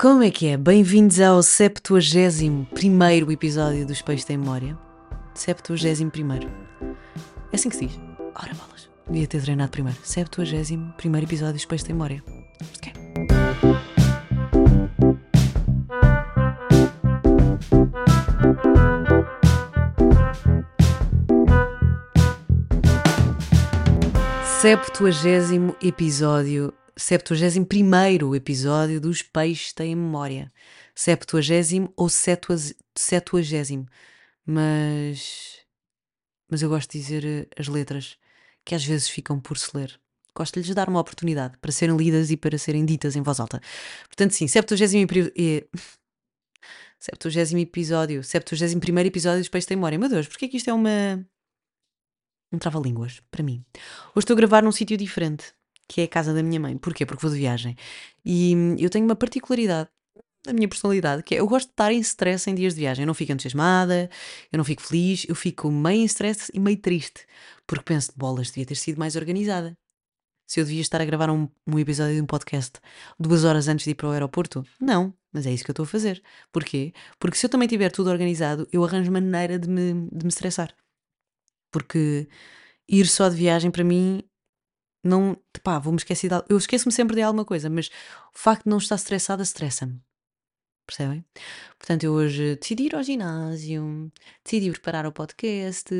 Como é que é? Bem-vindos ao 71 episódio dos Peixes da Memória. 71 É assim que se diz? Ora bolas. Devia ter treinado primeiro. 71 episódio dos Peixes da Memória. Ok. Septuagésimo episódio 71 episódio dos Peixes Têm Memória. 70 ou 70. Mas. Mas eu gosto de dizer eh, as letras que às vezes ficam por se ler. Gosto de lhes dar uma oportunidade para serem lidas e para serem ditas em voz alta. Portanto, sim, 70 e. 70 episódio, 71 episódio dos Peixes Têm Memória. Meu Deus, porquê é que isto é uma. um trava-línguas para mim? Hoje estou a gravar num sítio diferente que é a casa da minha mãe. Porquê? Porque vou de viagem. E hum, eu tenho uma particularidade da minha personalidade, que é eu gosto de estar em stress em dias de viagem. Eu não fico entusiasmada, eu não fico feliz, eu fico meio em stress e meio triste. Porque penso bolas, devia ter sido mais organizada. Se eu devia estar a gravar um, um episódio de um podcast duas horas antes de ir para o aeroporto? Não, mas é isso que eu estou a fazer. Porquê? Porque se eu também tiver tudo organizado, eu arranjo maneira de me, de me estressar. Porque ir só de viagem para mim não, pá, vou-me esquecer de Eu esqueço-me sempre de alguma coisa, mas o facto de não estar estressada estressa-me. Percebem? Portanto, eu hoje decidi ir ao ginásio, decidi preparar o podcast,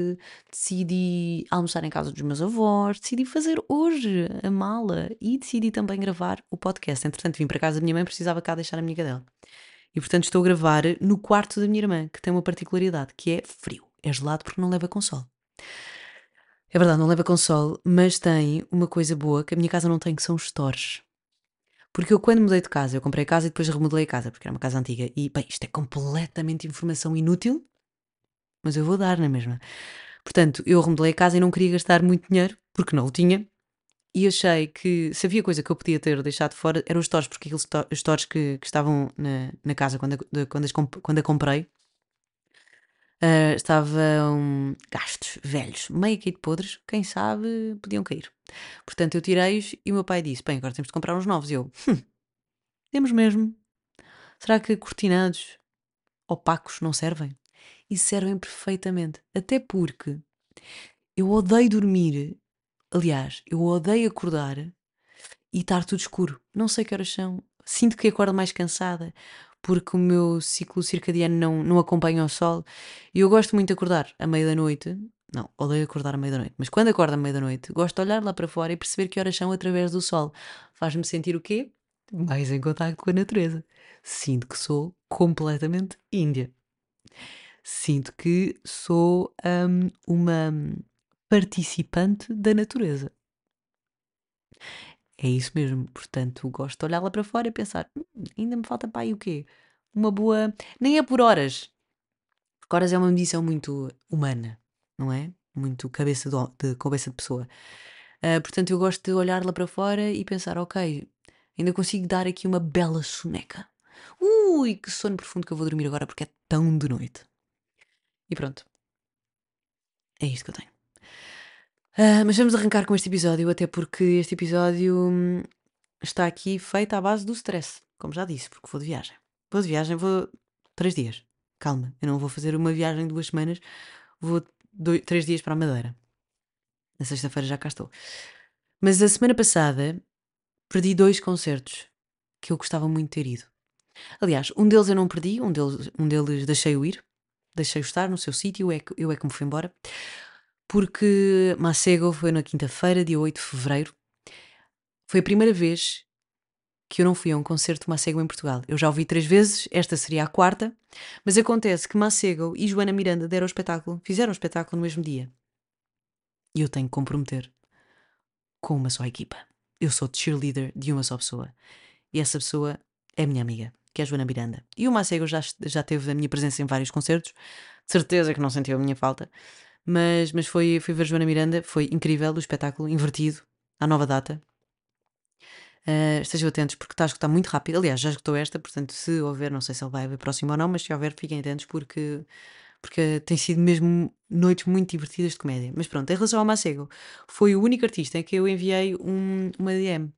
decidi almoçar em casa dos meus avós, decidi fazer hoje a mala e decidi também gravar o podcast. Entretanto, vim para casa da minha mãe, precisava cá deixar a minha cadela. E portanto, estou a gravar no quarto da minha irmã, que tem uma particularidade, que é frio. É gelado porque não leva com sol. É verdade, não leva console, mas tem uma coisa boa que a minha casa não tem, que são os stores. Porque eu, quando mudei de casa, eu comprei a casa e depois remodelei a casa, porque era uma casa antiga. E, bem, isto é completamente informação inútil, mas eu vou dar na mesma. Portanto, eu remodelei a casa e não queria gastar muito dinheiro, porque não o tinha. E achei que se havia coisa que eu podia ter deixado fora, eram os stores, porque aqueles stores que, que estavam na, na casa quando a, quando, as, quando a comprei Uh, estavam gastos, velhos, meio aqui de podres, quem sabe podiam cair. Portanto, eu tirei-os e o meu pai disse: Bem, agora temos de comprar uns novos. E eu, hum, temos mesmo. Será que cortinados opacos não servem? E servem perfeitamente. Até porque eu odeio dormir. Aliás, eu odeio acordar e estar tudo escuro. Não sei que horas são. Sinto que acordo mais cansada porque o meu ciclo circadiano não, não acompanha o sol. E eu gosto muito de acordar à meia da noite. Não, odeio acordar à meia da noite. Mas quando acordo à meia da noite, gosto de olhar lá para fora e perceber que horas são através do sol. Faz-me sentir o quê? Mais em contato com a natureza. Sinto que sou completamente índia. Sinto que sou um, uma participante da natureza. É isso mesmo. Portanto, gosto de olhar lá para fora e pensar: "Hum, ainda me falta para aí o quê? Uma boa. Nem é por horas, porque horas é uma medição muito humana, não é? Muito cabeça de, cabeça de pessoa. Ah, portanto, eu gosto de olhar lá para fora e pensar: ok, ainda consigo dar aqui uma bela soneca. Ui, que sono profundo que eu vou dormir agora porque é tão de noite. E pronto. É isto que eu tenho. Ah, mas vamos arrancar com este episódio, até porque este episódio hum, está aqui feito à base do stress, como já disse, porque vou de viagem. Vou de viagem, vou três dias. Calma, eu não vou fazer uma viagem de duas semanas, vou dois, três dias para a Madeira. Na sexta-feira já cá estou. Mas a semana passada perdi dois concertos que eu gostava muito de ter ido. Aliás, um deles eu não perdi, um deles, um deles deixei-o ir, deixei-o estar no seu sítio, eu é, que, eu é que me fui embora porque Macego foi na quinta-feira, dia 8 de fevereiro. Foi a primeira vez que eu não fui a um concerto de Macego em Portugal. Eu já ouvi três vezes, esta seria a quarta, mas acontece que Macego e Joana Miranda deram o espetáculo, fizeram o espetáculo no mesmo dia. E eu tenho que comprometer com uma só equipa. Eu sou cheerleader de uma só pessoa. E essa pessoa é minha amiga, que é a Joana Miranda. E o Macego já, já teve a minha presença em vários concertos, certeza que não sentiu a minha falta. Mas, mas foi, foi ver Joana Miranda, foi incrível o espetáculo, invertido, à nova data. Uh, estejam atentos porque está a escutar muito rápido. Aliás, já escutou esta, portanto, se houver, não sei se ele vai haver próximo ou não, mas se houver, fiquem atentos porque, porque tem sido mesmo noites muito divertidas de comédia. Mas pronto, em relação ao Macego, foi o único artista em que eu enviei um, uma DM.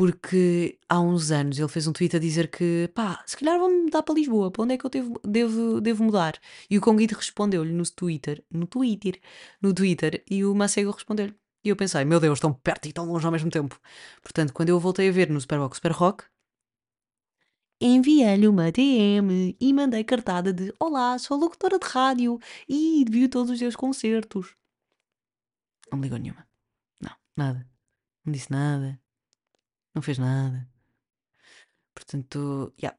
Porque há uns anos ele fez um tweet a dizer que pá, se calhar vou mudar para Lisboa, para onde é que eu devo, devo, devo mudar? E o Conguito respondeu-lhe no Twitter, no Twitter, no Twitter, e o Macego respondeu-lhe. E eu pensei, meu Deus, tão perto e tão longe ao mesmo tempo. Portanto, quando eu voltei a ver no Superbox Super Rock, enviei-lhe uma DM e mandei cartada de Olá, sou locutora de rádio e vi todos os teus concertos. Não me ligou nenhuma. Não, nada. Não disse nada. Não fez nada. Portanto, yeah.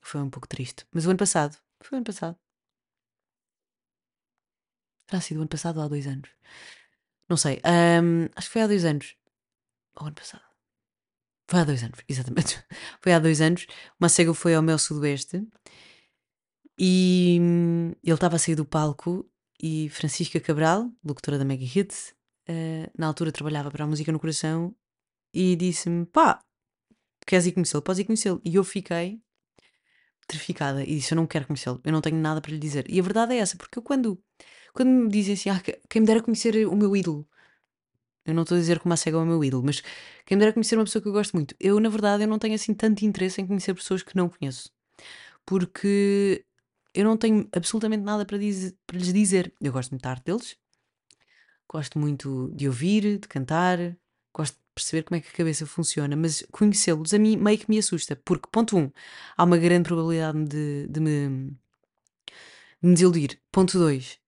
Foi um pouco triste. Mas o ano passado. Foi o ano passado. Terá sido o ano passado ou há dois anos? Não sei. ahm, acho que foi há dois anos. Ou ano passado. Foi há dois anos, exatamente. Foi há dois anos. O Macego foi ao meu sudoeste e ele estava a sair do palco e Francisca Cabral, locutora da Mega Hits, eh, na altura trabalhava para a Música no Coração e disse-me: pá, queres ir conhecê-lo? Podes ir conhecê-lo. E eu fiquei petrificada e disse: Eu não quero conhecê-lo, eu não tenho nada para lhe dizer. E a verdade é essa, porque eu quando, quando me dizem assim, ah, que- quem me dera conhecer o meu ídolo, eu não estou a dizer que o Macega é o meu ídolo, mas quem me dera conhecer uma pessoa que eu gosto muito, eu na verdade eu não tenho assim tanto interesse em conhecer pessoas que não conheço, porque eu não tenho absolutamente nada para, para lhes dizer. Eu gosto muito da arte deles, gosto muito de ouvir, de cantar, gosto de perceber como é que a cabeça funciona, mas conhecê-los a mim meio que me assusta, porque, ponto um, há uma grande probabilidade de, de me, de me desiludir. Ponto dois,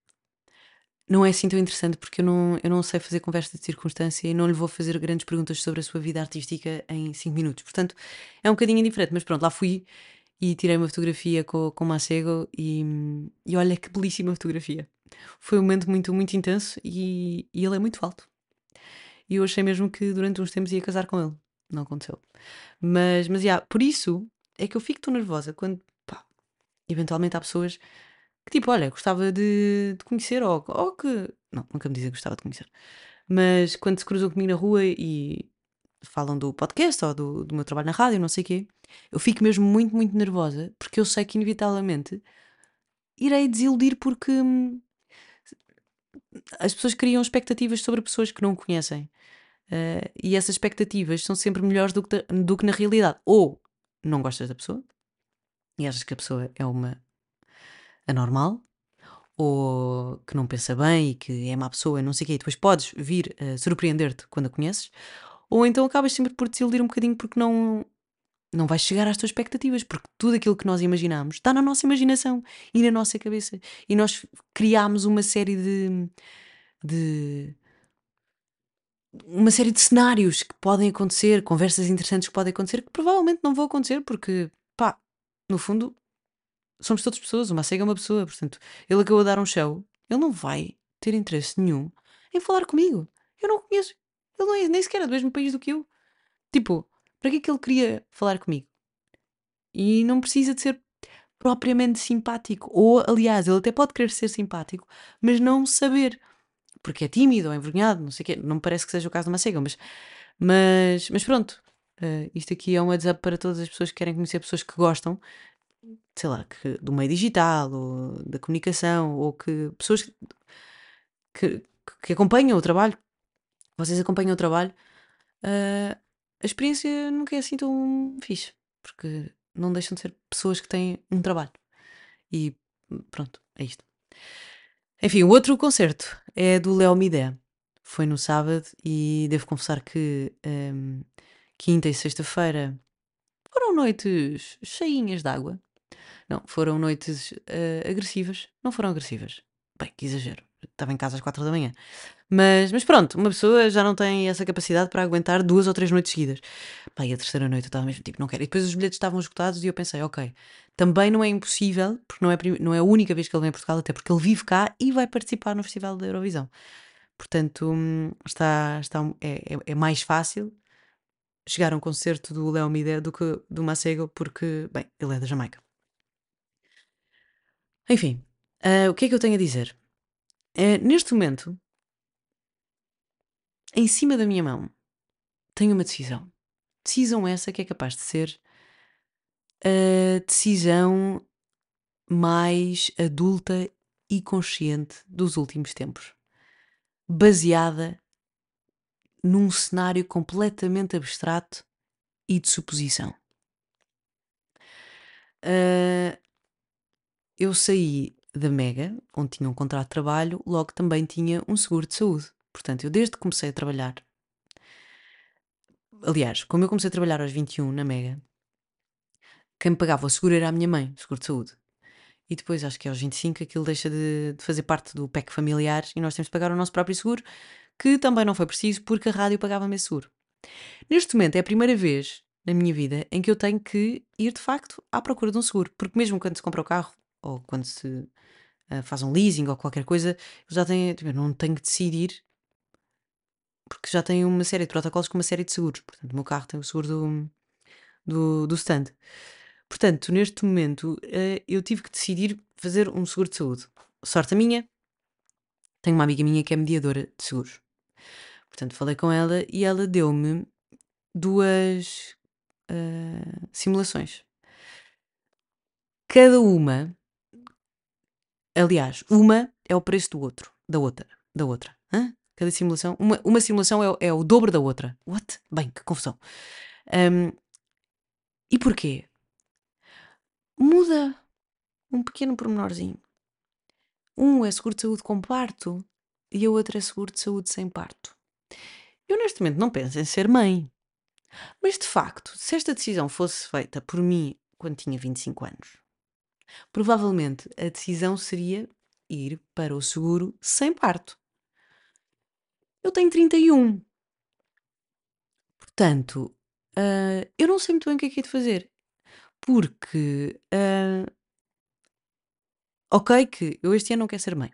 não é assim tão interessante porque eu não, eu não sei fazer conversa de circunstância e não lhe vou fazer grandes perguntas sobre a sua vida artística em 5 minutos. Portanto, é um bocadinho indiferente, mas pronto, lá fui e tirei uma fotografia com, com o Macego e, e olha que belíssima fotografia. Foi um momento muito, muito intenso e, e ele é muito alto. E eu achei mesmo que durante uns tempos ia casar com ele. Não aconteceu. Mas, mas, yeah, por isso é que eu fico tão nervosa quando, pá, eventualmente há pessoas que tipo, olha, gostava de, de conhecer ou, ou que. Não, nunca me dizem que gostava de conhecer. Mas quando se cruzam comigo na rua e falam do podcast ou do, do meu trabalho na rádio, não sei o quê, eu fico mesmo muito, muito nervosa porque eu sei que inevitavelmente irei desiludir porque hum, as pessoas criam expectativas sobre pessoas que não conhecem. Eh, e essas expectativas são sempre melhores do que, do que na realidade. Ou não gostas da pessoa e achas que a pessoa é uma anormal, ou que não pensa bem e que é má pessoa não sei o quê, e depois podes vir a surpreender-te quando a conheces, ou então acabas sempre por desiludir um bocadinho porque não, não vais chegar às tuas expectativas, porque tudo aquilo que nós imaginamos está na nossa imaginação e na nossa cabeça. E nós criámos uma série de, de uma série de cenários que podem acontecer, conversas interessantes que podem acontecer, que provavelmente não vão acontecer, porque, pá, no fundo, somos todas pessoas, o Macega é uma pessoa, portanto, ele acabou de dar um show, ele não vai ter interesse nenhum em falar comigo. Eu não conheço. Ele não é nem sequer é do mesmo país do que eu. Tipo, para que é que ele queria falar comigo? E não precisa de ser propriamente simpático. Ou, aliás, ele até pode querer ser simpático, mas não saber. Porque é tímido ou envergonhado, não sei o quê. Não me parece que seja o caso do Macega, mas, mas, mas pronto. Eh, isto aqui é um WhatsApp para todas as pessoas que querem conhecer pessoas que gostam, sei lá, que, do meio digital, ou da comunicação, ou que pessoas que, que acompanham o trabalho. Vocês acompanham o trabalho. eh, a experiência nunca é assim tão fixe, porque não deixam de ser pessoas que têm um trabalho. E pronto, é isto. Enfim, o outro concerto é do Léo Midé. Foi no sábado e devo confessar que hum, quinta e sexta-feira foram noites cheinhas de água. Não, foram noites eh, agressivas. Não foram agressivas. Bem, que exagero. Estava em casa às quatro da manhã. Mas, mas pronto, uma pessoa já não tem essa capacidade para aguentar duas ou três noites seguidas. Pá, e a terceira noite eu estava mesmo tipo, não quero. E depois os bilhetes estavam esgotados e eu pensei, ok, também não é impossível, porque não é, não é a única vez que ele vem a Portugal, até porque ele vive cá e vai participar no Festival da Eurovisão. Portanto, hum, está, está, é, é- é mais fácil chegar a um concerto do Léo Midé do que do Macego, porque, bem, ele é da Jamaica. Enfim, ah, o que é que eu tenho a dizer? Eh, neste momento, em cima da minha mão, tenho uma decisão. Decisão essa que é capaz de ser a decisão mais adulta e consciente dos últimos tempos, baseada num cenário completamente abstrato e de suposição. Ah, eu saí da Mega, onde tinha um contrato de trabalho, logo também tinha um seguro de saúde. Portanto, eu desde que comecei a trabalhar, aliás, como eu comecei a trabalhar aos 21 na Mega, quem me pagava o seguro era a minha mãe, seguro de saúde. E depois, acho que aos 25, aquilo deixa de, de fazer parte do PEC familiar e nós temos de pagar o nosso próprio seguro, que também não foi preciso porque a rádio pagava-me esse seguro. Neste momento é a primeira vez na minha vida em que eu tenho que ir de facto à procura de um seguro, porque mesmo quando se compra o carro ou quando se uh, faz um leasing ou qualquer coisa, eu já tenho, tipo, não tenho que decidir porque já tenho uma série de protocolos com uma série de seguros. Portanto, o meu carro tem o seguro do, do, do stand. Portanto, neste momento, uh, eu tive que decidir fazer um seguro de saúde. Sorte a minha, tenho uma amiga minha que é mediadora de seguros. Portanto, falei com ela e ela deu-me duas uh, simulações. Cada uma, aliás, uma é o preço do outro, da outra, da outra. Hã? Cada simulação, uma, uma simulação é, é, o dobro da outra. What? Bem, que confusão. Um, e porquê? Muda um pequeno pormenorzinho. Um é seguro de saúde com parto e a outra é seguro de saúde sem parto. Eu neste momento não penso em ser mãe. Mas de facto, se esta decisão fosse feita por mim quando tinha 25 anos, provavelmente a decisão seria ir para o seguro sem parto. Eu tenho 31. Portanto, uh, eu não sei muito bem o que é que é de fazer. Porque, uh, ok, que eu este ano não quero ser mãe.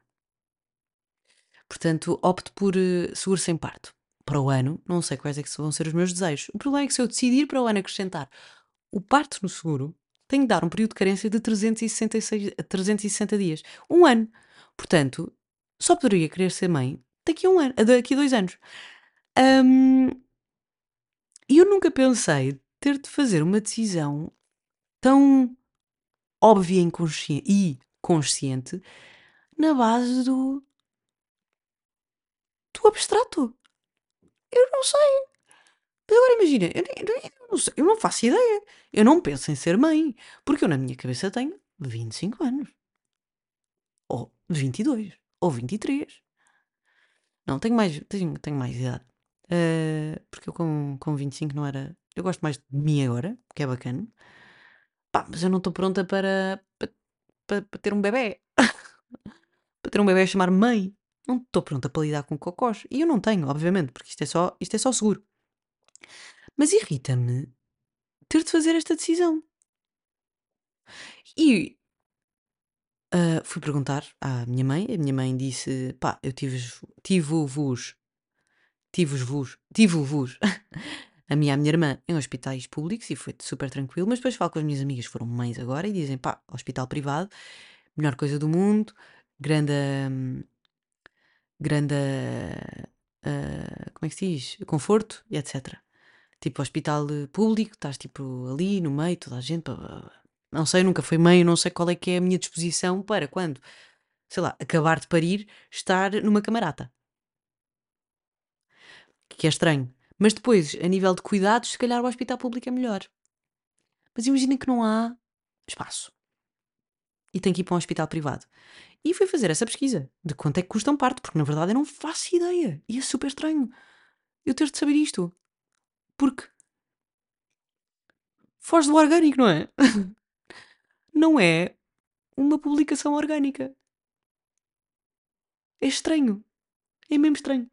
Portanto, opto por uh, seguro sem parto. Para o ano, não sei quais é que vão ser os meus desejos. O problema é que se eu decidir para o ano acrescentar o parto no seguro, tenho de dar um período de carência de 366, 360 dias. Um ano. Portanto, só poderia querer ser mãe daqui a um ano, daqui a dois anos. Um, e eu nunca pensei ter de fazer uma decisão tão óbvia e consciente na base do, do abstrato. Eu não sei. Mas agora imagina, eu, eu, eu, eu não faço ideia. Eu não penso em ser mãe. Porque eu na minha cabeça tenho 25 anos. Ou 22. Ou 23. Não, tenho mais, tenho, tenho mais idade. Uh, porque eu com, com 25 não era. Eu gosto mais de mim agora, que é bacana. Pá, mas eu não estou pronta para, para, para, para ter um bebê. para ter um bebê a chamar mãe. Não estou pronta para lidar com cocós. E eu não tenho, obviamente, porque isto é só, isto é só seguro. Mas irrita-me ter de fazer esta decisão. E uh, fui perguntar à minha mãe. A minha mãe disse: pá, eu tive-vos, tive-vos, tive-vos, tive-vos. a minha e a minha irmã em hospitais públicos e foi super tranquilo, mas depois falo com as minhas amigas foram mães agora e dizem, pá, hospital privado, melhor coisa do mundo, grande, hum, grande, uh, como é que se diz? Conforto e etc. Tipo, hospital público, estás tipo ali no meio, toda a gente, não sei, nunca fui mãe, não sei qual é que é a minha disposição para quando, sei lá, acabar de parir, estar numa camarata. Que é estranho. Mas depois, a nível de cuidados, se calhar o hospital público é melhor. Mas imaginem que não há espaço. E tem que ir para um hospital privado. E fui fazer essa pesquisa de quanto é que custa um parto, porque na verdade eu não faço ideia. E é super estranho eu ter de saber isto. Porque foge do orgânico, não é? não é uma publicação orgânica. É estranho. É mesmo estranho.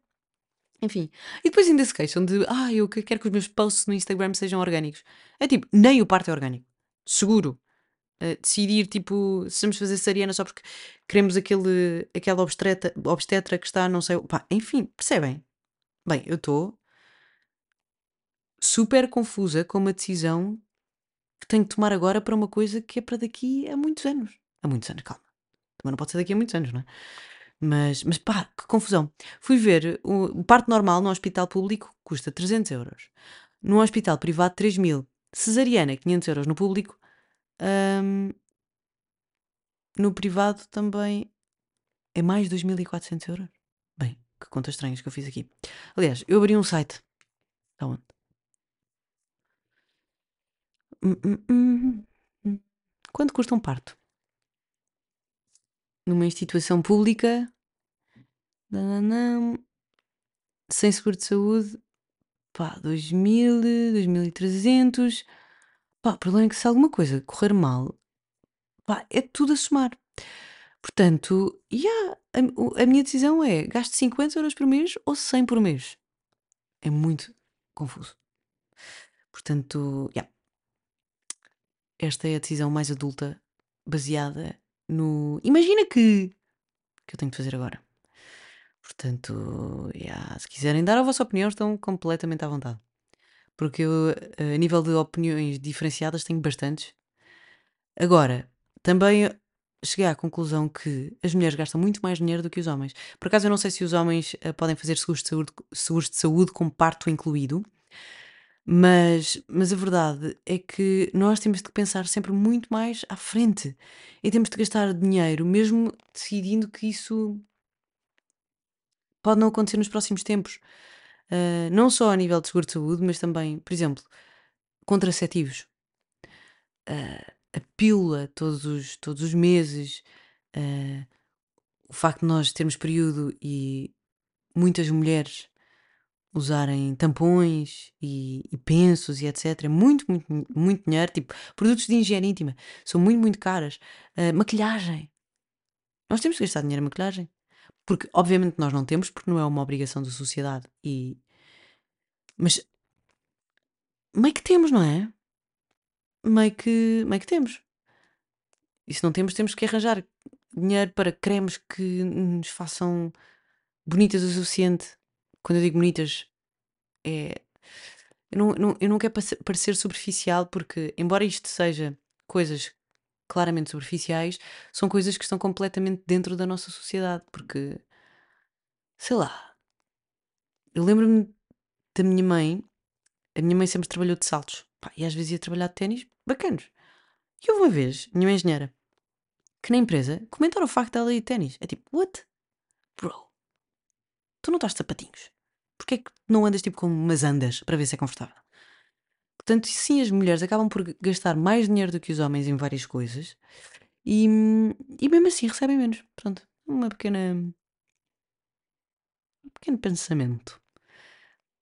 Enfim. E depois ainda se queixam de ah, eu quero que os meus posts no Instagram sejam orgânicos. É tipo, nem o parto é orgânico. Seguro decidir, tipo, se vamos fazer cesariana só porque queremos aquele, aquela obstetra, obstetra que está, não sei. Pá, enfim, percebem? Bem, eu estou super confusa com uma decisão que tenho que tomar agora para uma coisa que é para daqui a muitos anos. Há muitos anos, calma. Também não pode ser daqui a muitos anos, não é? Mas, mas pá, que confusão. Fui ver, o, parto normal no hospital público custa 300 euros. No hospital privado, 3 mil. Cesariana, 500 euros no público, no privado também é mais 2.400 euros. Bem, que contas estranhas que eu fiz aqui. Aliás, eu abri um site. Está onde? Hum, hum, hum, hum. Quanto custa um parto? Numa instituição pública, sem seguro de saúde, pá, 2000, 2300. Pá, o problema é que se alguma coisa correr mal, pá, é tudo a somar. Portanto, yeah, a, a minha decisão é gasto 50 euros por mês ou 100 por mês. É muito confuso. Portanto, yeah, esta é a decisão mais adulta baseada no. Imagina que. que eu tenho de fazer agora. Portanto, yeah, se quiserem dar a vossa opinião, estão completamente à vontade. Porque eu, a nível de opiniões diferenciadas, tenho bastantes. Agora, também cheguei à conclusão que as mulheres gastam muito mais dinheiro do que os homens. Por acaso, eu não sei se os homens eh, podem fazer seguros de saúde, seguros de saúde com parto incluído, mas, mas a verdade é que nós temos de pensar sempre muito mais à frente e temos de gastar dinheiro, mesmo decidindo que isso pode não acontecer nos próximos tempos. Uh, não só a nível de seguro de saúde, mas também, por exemplo, contraceptivos. Uh, a pílula todos os, todos os meses, uh, o facto de nós termos período e muitas mulheres usarem tampões e, e pensos e etc. É muito, muito, muito dinheiro. Tipo, produtos de higiene íntima são muito, muito caras. Uh, maquilhagem. Nós temos que gastar dinheiro em maquilhagem. Porque, obviamente, nós não temos, porque não é uma obrigação da sociedade. E... Mas meio que temos, não é? Meio que, meio que temos. E se não temos, temos que arranjar dinheiro para cremes que nos façam bonitas o suficiente. Quando eu digo bonitas, é. Eu não, não- eu não quero parecer superficial, porque, embora isto seja coisas claramente superficiais, são coisas que estão completamente dentro da nossa sociedade. Porque, sei lá, eu lembro-me da minha mãe, a minha mãe sempre trabalhou de saltos, pá, e às vezes ia trabalhar de ténis bacanos. E houve uma vez, minha mãe engenheira, que na empresa comentaram o facto dela ir de ténis. É tipo, what? Bro, tu não estás de sapatinhos. Porquê é que não andas tipo com umas andas para ver se é confortável? Portanto, sim, as mulheres acabam por gastar mais dinheiro do que os homens em várias coisas e, e mesmo assim recebem menos. Pronto, uma pequena. um pequeno pensamento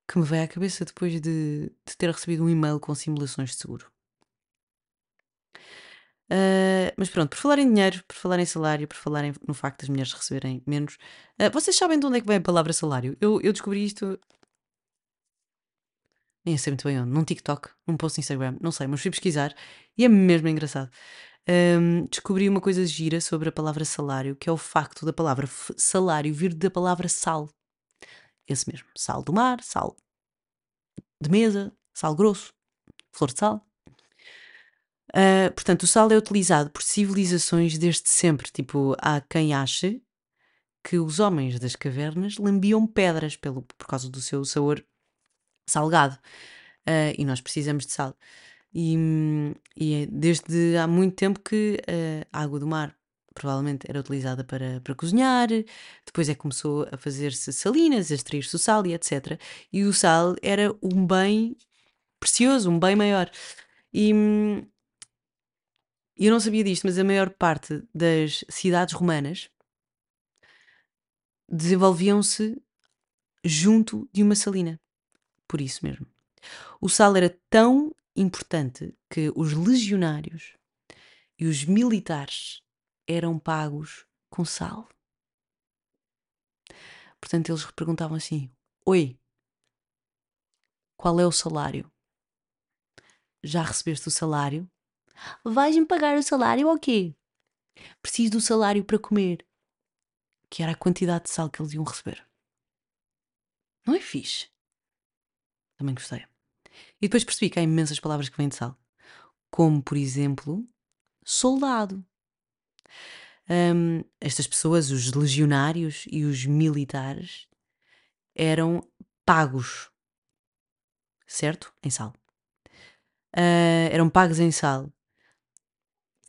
que me veio à cabeça depois de, de ter recebido um e-mail com simulações de seguro. Ah, mas pronto, por falar em dinheiro, por falar em salário, por falar em- no facto das mulheres receberem menos, ah, vocês sabem de onde é que vem a palavra salário? Eu, eu descobri isto. Nem sei muito bem onde, num TikTok, num post no Instagram, não sei, mas fui pesquisar e é mesmo engraçado. Ahm, descobri uma coisa gira sobre a palavra salário, que é o facto da palavra salário vir da palavra sal. Esse mesmo, sal do mar, sal de mesa, sal grosso, flor de sal. Ah, portanto, o sal é utilizado por civilizações desde sempre. Tipo, há quem ache que os homens das cavernas lambiam pedras pelo, por causa do seu sabor salgado. Ah, e nós precisamos de sal. E, e é desde há muito tempo que ah, a água do mar provavelmente era utilizada para, para cozinhar, depois é que começou a fazer-se salinas, a extrair-se o sal e etc. E o sal era um bem precioso, um bem maior. E, hum, eu não sabia disto, mas a maior parte das cidades romanas desenvolviam-se junto de uma salina. Por isso mesmo. O sal era tão importante que os legionários e os militares eram pagos com sal. Portanto, eles perguntavam assim: Oi, qual é o salário? Já recebeste o salário? Vais-me pagar o salário ou quê? Preciso do salário para comer. Que era a quantidade de sal que eles iam receber. Não é fixe? Também gostei. E depois percebi que há imensas palavras que vêm de sal. Como, por exemplo, soldado. Hum, estas pessoas, os legionários e os militares, eram pagos, certo? Em sal. Ah, eram pagos em sal.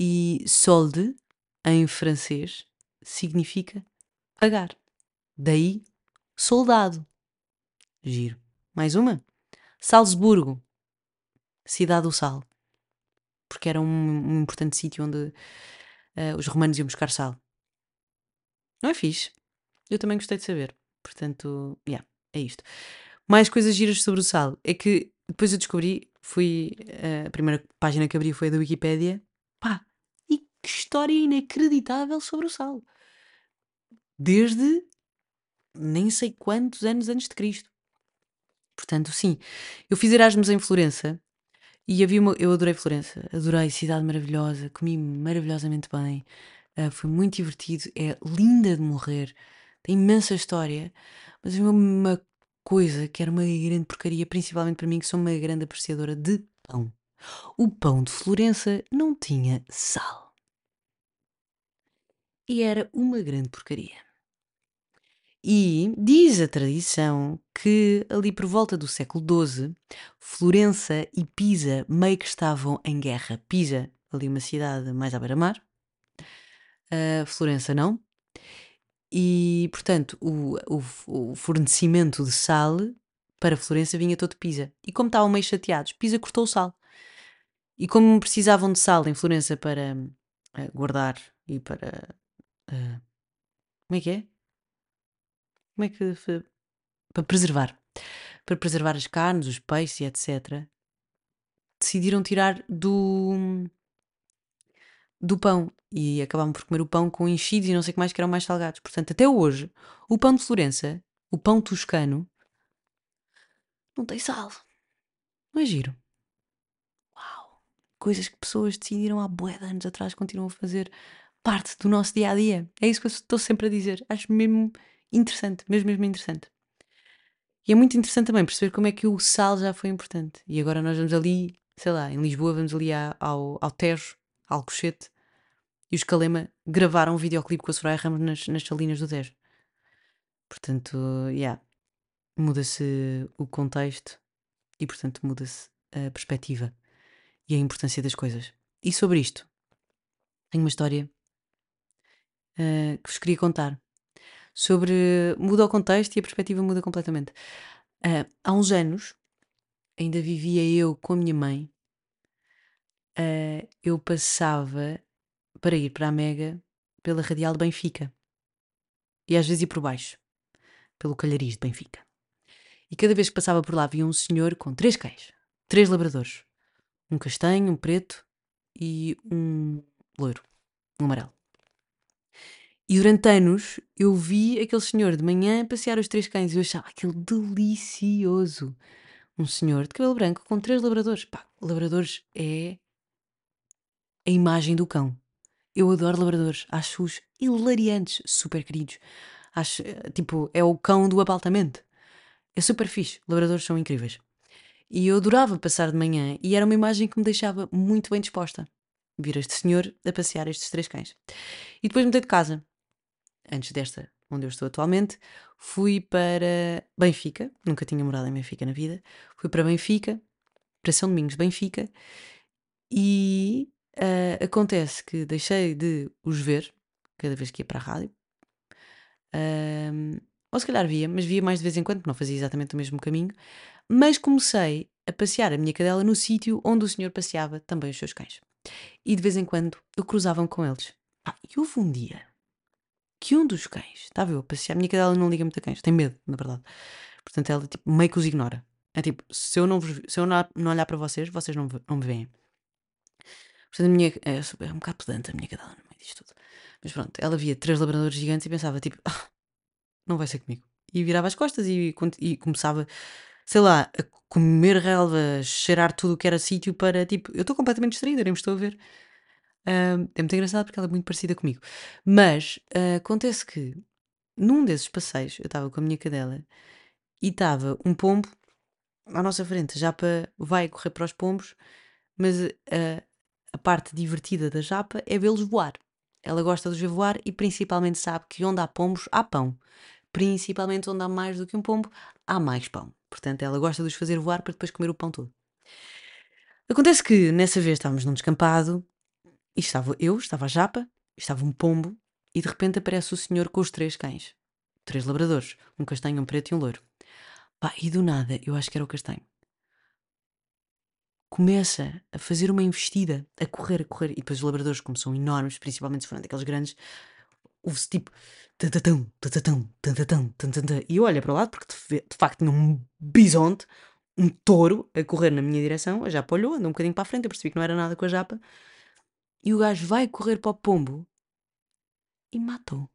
E solde, em francês, significa pagar. Daí soldado. Giro. Mais uma? Salzburgo, cidade do sal. Porque era um, um importante sítio onde uh, os romanos iam buscar sal. Não é fixe? Eu também gostei de saber. Portanto, yeah, é isto. Mais coisas giras sobre o sal. É que depois eu descobri, fui. Uh, a primeira página que abri foi a da Wikipédia. Pá, que história inacreditável sobre o sal. Desde nem sei quantos anos antes de Cristo. Portanto, sim, eu fiz Erasmus em Florença e havia uma, eu adorei Florença, adorei, cidade maravilhosa, comi maravilhosamente bem, uh, foi muito divertido, é linda de morrer, tem imensa história, mas havia uma coisa que era uma grande porcaria, principalmente para mim, que sou uma grande apreciadora de pão. O pão de Florença não tinha sal. E era uma grande porcaria. E diz a tradição que ali por volta do século XII, Florença e Pisa meio que estavam em guerra. Pisa, ali uma cidade mais à beira-mar, uh, Florença não. E, portanto, o, o, o, fornecimento de sal para Florença vinha todo de Pisa. E como estavam meio chateados, Pisa cortou o sal. E como precisavam de sal em Florença para uh, guardar e para. Uh, como é que é? Como é que. Para preservar. Para preservar as carnes, os peixes e etc. Decidiram tirar do. do pão. E acabavam por comer o pão com enchidos e não sei o que mais que eram mais salgados. Portanto, até hoje, o pão de Florença, o pão toscano, não tem sal. Não é giro? Uau! Coisas que pessoas decidiram há bué de anos atrás continuam a fazer parte do nosso dia a dia. É isso que eu estou sempre a dizer. Acho mesmo interessante, mesmo, mesmo interessante. E é muito interessante também perceber como é que o sal já foi importante. E agora nós vamos ali, sei lá, em Lisboa, vamos ali ao, ao Tejo, ao Alcochete, e os Calema gravaram um videoclipe com a Soraya Ramos nas, nas salinas do Tejo. Portanto, yeah, muda-se o contexto e, portanto, muda-se a perspectiva e a importância das coisas. E sobre isto, tenho uma história uh, que vos queria contar sobre. muda o contexto e a perspectiva muda completamente. Uh, há uns anos, ainda vivia eu com a minha mãe, uh, eu passava para ir para a Mega pela Radial de Benfica. E às vezes ia por baixo, pelo Calhariz de Benfica. E cada vez que passava por lá havia um senhor com três cães, três labradores. Um castanho, um preto e um loiro, um amarelo. E durante anos eu vi aquele senhor de manhã passear os três cães e eu achava aquilo delicioso. Um senhor de cabelo branco com três labradores. Pá, labradores é a imagem do cão. Eu adoro labradores, acho-os hilariantes, super queridos. Acho, tipo, é o cão do apartamento. É super fixe, labradores são incríveis. E eu adorava passar de manhã e era uma imagem que me deixava muito bem disposta. Vir este senhor a passear estes três cães. E depois mudei de casa antes desta onde eu estou atualmente, fui para Benfica, nunca tinha morado em Benfica na vida, fui para Benfica, para São Domingos Benfica, e uh, acontece que deixei de os ver cada vez que ia para a rádio. Uh, ou se calhar via, mas via mais de vez em quando, não fazia exatamente o mesmo caminho. Mas comecei a passear a minha cadela no sítio onde o senhor passeava também os seus cães. E de vez em quando eu cruzava com eles. Ah, e houve um dia que um dos cães, estava eu a passear, a minha cadela não liga muito a cães, tem medo, na verdade. Portanto, ela tipo, meio que os ignora. É tipo, se eu não, se eu não olhar para vocês, vocês não, não me veem. Portanto, a minha, é, é um bocado pedante a minha cadela no meio disto tudo. Mas pronto, ela via três labradores gigantes e pensava, tipo, ah, não vai ser comigo. E virava as costas e, e começava, sei lá, a comer relva, cheirar tudo o que era sítio para, tipo, eu estou completamente distraída, nem me estou a ver é muito engraçado porque ela é muito parecida comigo. Mas uh, acontece que num desses passeios eu estava com a minha cadela e estava um pombo à nossa frente. A japa vai correr para os pombos, mas uh, a parte divertida da japa é vê-los voar. Ela gosta de os ver voar e principalmente sabe que onde há pombos há pão. Principalmente onde há mais do que um pombo, há mais pão. Portanto, ela gosta de os fazer voar para depois comer o pão todo. Acontece que nessa vez estávamos num descampado e estava eu, estava a japa, estava um pombo, e de repente aparece o senhor com os três cães. três labradores, um castanho, um preto e um loiro. Pá, e do nada, eu acho que era o castanho. Começa a fazer uma investida, a correr, a correr, e depois os labradores, como são enormes, principalmente se forem daqueles grandes, ouve-se tipo. E eu olho para o lado porque de facto tinha um bisonte, um touro, a correr na minha direção. A japa olhou, andou um bocadinho para a frente, eu percebi que não era nada com a japa. E o gajo vai correr para o pombo e matou.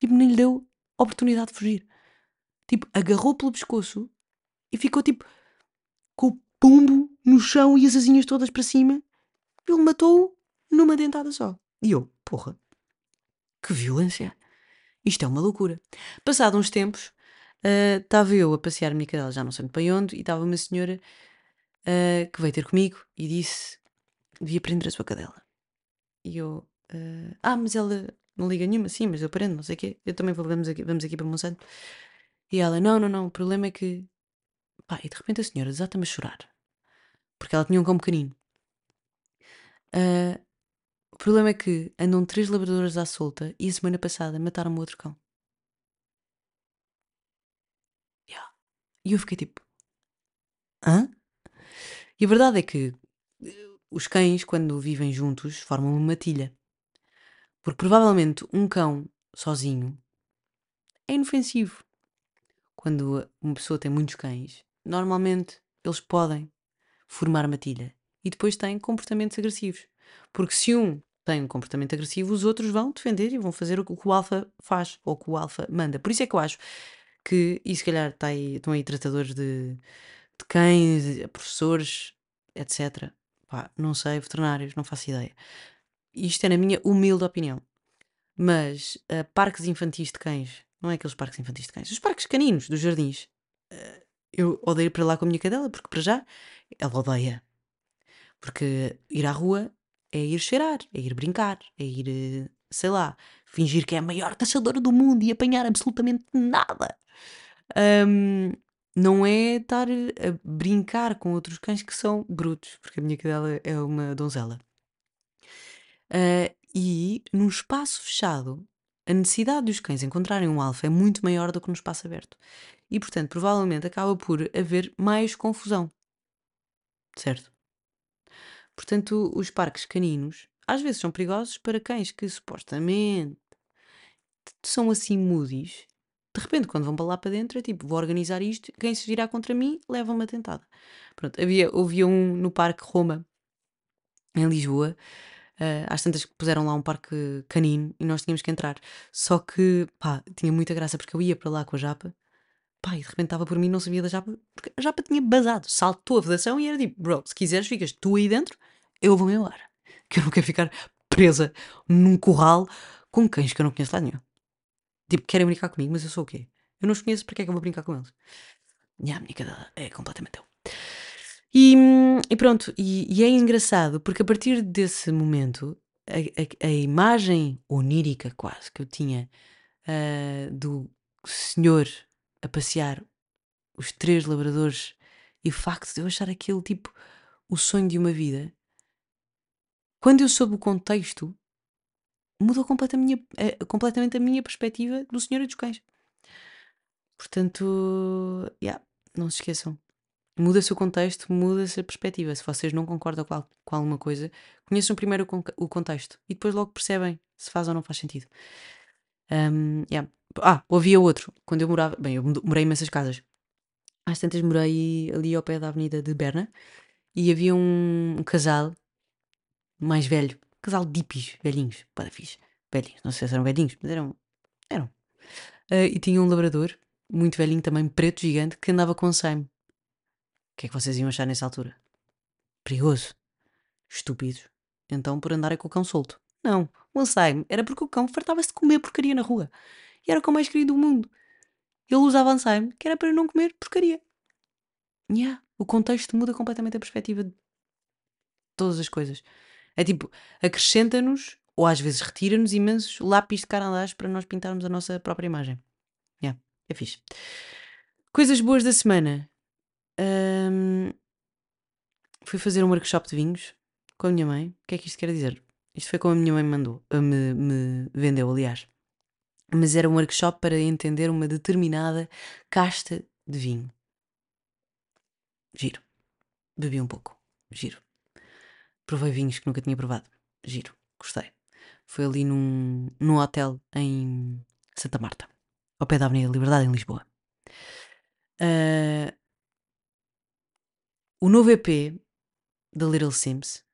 Tipo, nem lhe deu oportunidade de fugir. Tipo, agarrou pelo pescoço e ficou tipo com o pombo no chão e as asinhas todas para cima. Ele matou-o numa dentada só. E eu, porra, que violência. Isto é uma loucura. Passado uns tempos, ah, estava eu a passear a minha cadela, já não sei bem onde, e estava uma senhora ah, que veio ter comigo e disse: devia prender a sua cadela. E eu, ah, ah, mas ela não liga nenhuma, sim, mas eu prendo, não sei o quê. Eu também vou, vamos aqui, vamos aqui para Monsanto. E ela, não, não, não, o problema é que. Pá, e de repente a senhora desata-me a chorar. Porque ela tinha um cão pequenino. Ah, o problema é que andam três labradoras à solta e a semana passada mataram-me outro cão. Yeah. E eu fiquei tipo, hã? E a verdade é que os cães, quando vivem juntos, formam uma matilha. Porque provavelmente um cão sozinho é inofensivo. Quando uma pessoa tem muitos cães, normalmente eles podem formar matilha e depois têm comportamentos agressivos. Porque se um tem um comportamento agressivo, os outros vão defender e vão fazer o que o alfa faz ou o que o alfa manda. Por isso é que eu acho que, e se calhar está aí, estão aí tratadores de, de cães, professores, etc. Pá, não sei, veterinários, não faço ideia. Isto é na minha humilde opinião. Mas ah, parques infantis de cães, não é aqueles parques infantis de cães, os parques caninos dos jardins. ah, eu odeio ir para lá com a minha cadela, porque para já ela odeia. Porque ir à rua é ir cheirar, é ir brincar, é ir, eh, sei lá, fingir que é a maior caçadora do mundo e apanhar absolutamente nada. Ahm, não é estar a brincar com outros cães que são brutos, porque a minha cadela é uma donzela. Ah, e num espaço fechado, a necessidade dos cães encontrarem um alfa é muito maior do que no espaço aberto. E, portanto, provavelmente acaba por haver mais confusão. Certo? Portanto, os parques caninos às vezes são perigosos para cães que supostamente são assim moodies. De repente, quando vão para lá para dentro, é tipo, vou organizar isto, quem se virar contra mim, leva uma tentada. Pronto, havia, havia um no Parque Roma, em Lisboa, ah, às tantas que puseram lá um parque canino e nós tínhamos que entrar. Só que, pá, tinha muita graça porque eu ia para lá com a japa, pá, e de repente estava por mim, não sabia da japa, porque a japa tinha basado, saltou a vedação e era tipo, bro, se quiseres, ficas tu aí dentro, eu vou embora. Que eu não quero ficar presa num curral com cães que eu não conheço lá nenhum. Tipo, querem brincar comigo, mas eu sou o quê? Eu não os conheço, para que é que eu vou brincar com eles? A minha cadela é completamente eu. E, e pronto, e, e é engraçado porque a partir desse momento a, a- a imagem onírica quase que eu tinha ah, do senhor a passear os três labradores e o facto de eu achar aquele tipo o sonho de uma vida, quando eu soube o contexto, mudou completamente a minha, eh, completamente a minha perspectiva do senhor dos cães. Portanto, yeah, não se esqueçam. Muda-se o contexto, muda-se a perspectiva. Se vocês não concordam com, com alguma coisa, conheçam primeiro o, o contexto e depois logo percebem se faz ou não faz sentido. Ahm, yeah. Ah, havia outro. Quando eu morava. Bem, eu morei imensas casas. Às tantas morei ali ao pé da avenida de Berna e havia um, um casal mais velho. Casal de hippies, velhinhos. Para fixe. Velhinhos. Não sei se eram velhinhos, mas eram. Eram. Ah, e tinha um labrador, muito velhinho também, preto, gigante, que andava com Alzheimer. O que é que vocês iam achar nessa altura? Perigoso. Estúpidos. Então por andarem com o cão solto. Não. O Alzheimer era porque o cão fartava-se de comer porcaria na rua. E era o cão mais querido do mundo. Ele usava Alzheimer, que era para não comer porcaria. Yeah. O contexto muda completamente a perspectiva de todas as coisas. É tipo, acrescenta-nos, ou às vezes retira-nos imensos lápis de carandás para nós pintarmos a nossa própria imagem. Yeah. É fixe. Coisas boas da semana. Ahm, fui fazer um workshop de vinhos com a minha mãe. O que é que isto quer dizer? Isto foi como a minha mãe mandou, ah, me, me vendeu, aliás. mas era um workshop para entender uma determinada casta de vinho. Giro. Bebi um pouco. Giro. Provei vinhos que nunca tinha provado. Giro. Gostei. Foi ali num, num hotel em Santa Marta, ao pé da Avenida Liberdade, em Lisboa. Uh, o novo EP da Little Sims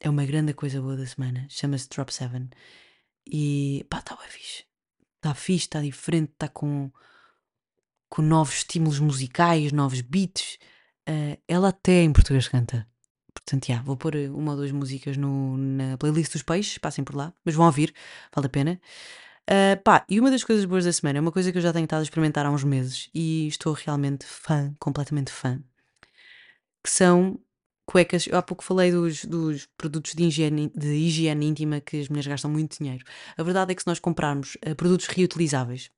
é uma grande coisa boa da semana. Chama-se Drop 7. E pá, está bem fixe. Está fixe, está diferente, está com, com novos estímulos musicais, novos beats. Uh, ela até em português canta. Portanto, yeah, vou pôr uma ou duas músicas no, na playlist dos peixes, passem por lá, mas vão ouvir, vale a pena. Uh, pá, e uma das coisas boas da semana é uma coisa que eu já tenho estado a experimentar há uns meses e estou realmente fã, completamente fã, que são cuecas. Eu há pouco falei dos, dos produtos de higiene, de higiene íntima que as mulheres gastam muito dinheiro. A verdade é que se nós comprarmos uh, produtos reutilizáveis,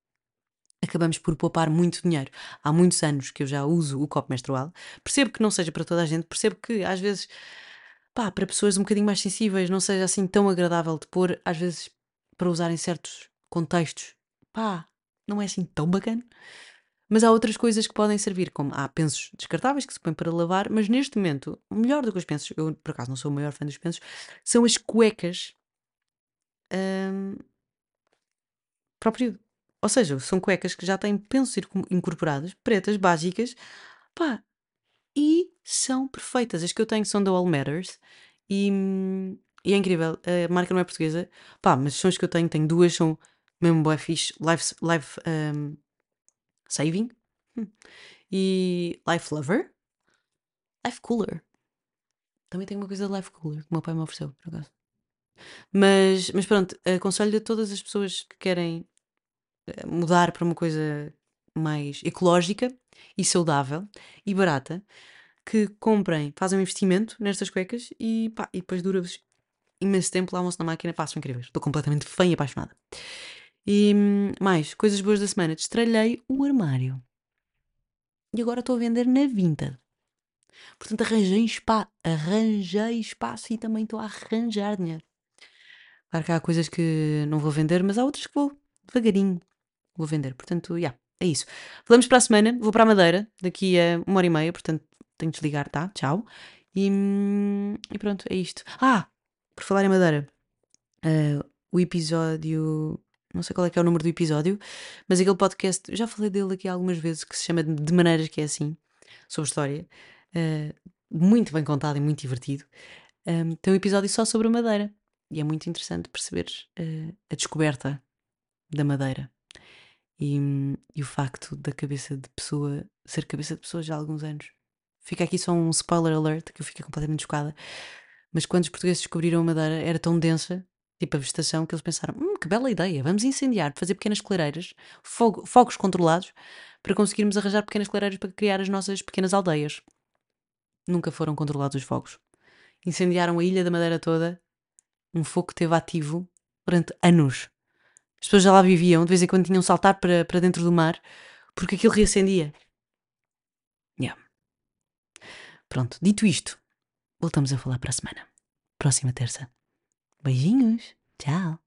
acabamos por poupar muito dinheiro. Há muitos anos que eu já uso o copo menstrual. Percebo que não seja para toda a gente, percebo que às vezes, pá, para pessoas um bocadinho mais sensíveis, não seja assim tão agradável de pôr, às vezes para usar em certos contextos, pá, não é assim tão bacana. Mas há outras coisas que podem servir, como há pensos descartáveis que se põem para lavar, mas neste momento, melhor do que os pensos, eu por acaso não sou o maior fã dos pensos, são as cuecas hum, para o período. Ou seja, são cuecas que já têm pensos incorporados, pretas, básicas, pá, e são perfeitas. As que eu tenho são da All Matters e, e é incrível. A marca não é portuguesa, pá, mas são as que eu tenho, tenho duas, são mesmo boa fixe, life, life um, saving hum, e life lover, life cooler. Também tenho uma coisa de life cooler que o meu pai me ofereceu, por acaso. Mas, mas pronto, aconselho a todas as pessoas que querem mudar para uma coisa mais ecológica e saudável e barata, que comprem, fazem um investimento nestas cuecas e, pá, e depois dura-vos imenso tempo, lavam-se na máquina, passam incríveis. Estou completamente fã e apaixonada. E mais, coisas boas da semana. Destralhei o armário. E agora estou a vender na Vinted. Portanto, arranjei, spa arranjei espaço e também estou a arranjar dinheiro. Claro que há coisas que não vou vender, mas há outras que vou devagarinho vou vender. Portanto, já, yeah, é isso. Falamos para a semana, vou para a Madeira daqui a uma hora e meia, portanto tenho de desligar, tá? Tchau. E, hum, e pronto, é isto. Ah, por falar em Madeira, uh, o episódio. Não sei qual é que é o número do episódio, mas aquele podcast, já falei dele aqui algumas vezes, que se chama De Maneiras que é assim, sobre história. Uh, muito bem contado e muito divertido. Um, tem um episódio só sobre a Madeira. E é muito interessante perceber uh, a descoberta da Madeira. E, e o facto da cabeça de pessoa ser cabeça de pessoa já há alguns anos. Fica aqui só um spoiler alert que eu fiquei completamente chocada. Mas quando os portugueses descobriram a Madeira, era tão densa, tipo a vegetação, que eles pensaram: hum, que bela ideia, vamos incendiar, fazer pequenas clareiras, fogo, fogos controlados, para conseguirmos arranjar pequenas clareiras para criar as nossas pequenas aldeias. Nunca foram controlados os fogos. Incendiaram a ilha da Madeira toda, um fogo que esteve ativo durante anos. As pessoas já lá viviam, de vez em quando tinham saltar para, para dentro do mar, porque aquilo reacendia. Yeah. Pronto, dito isto, voltamos a falar para a semana. Próxima terça. Beijinhos. Tchau.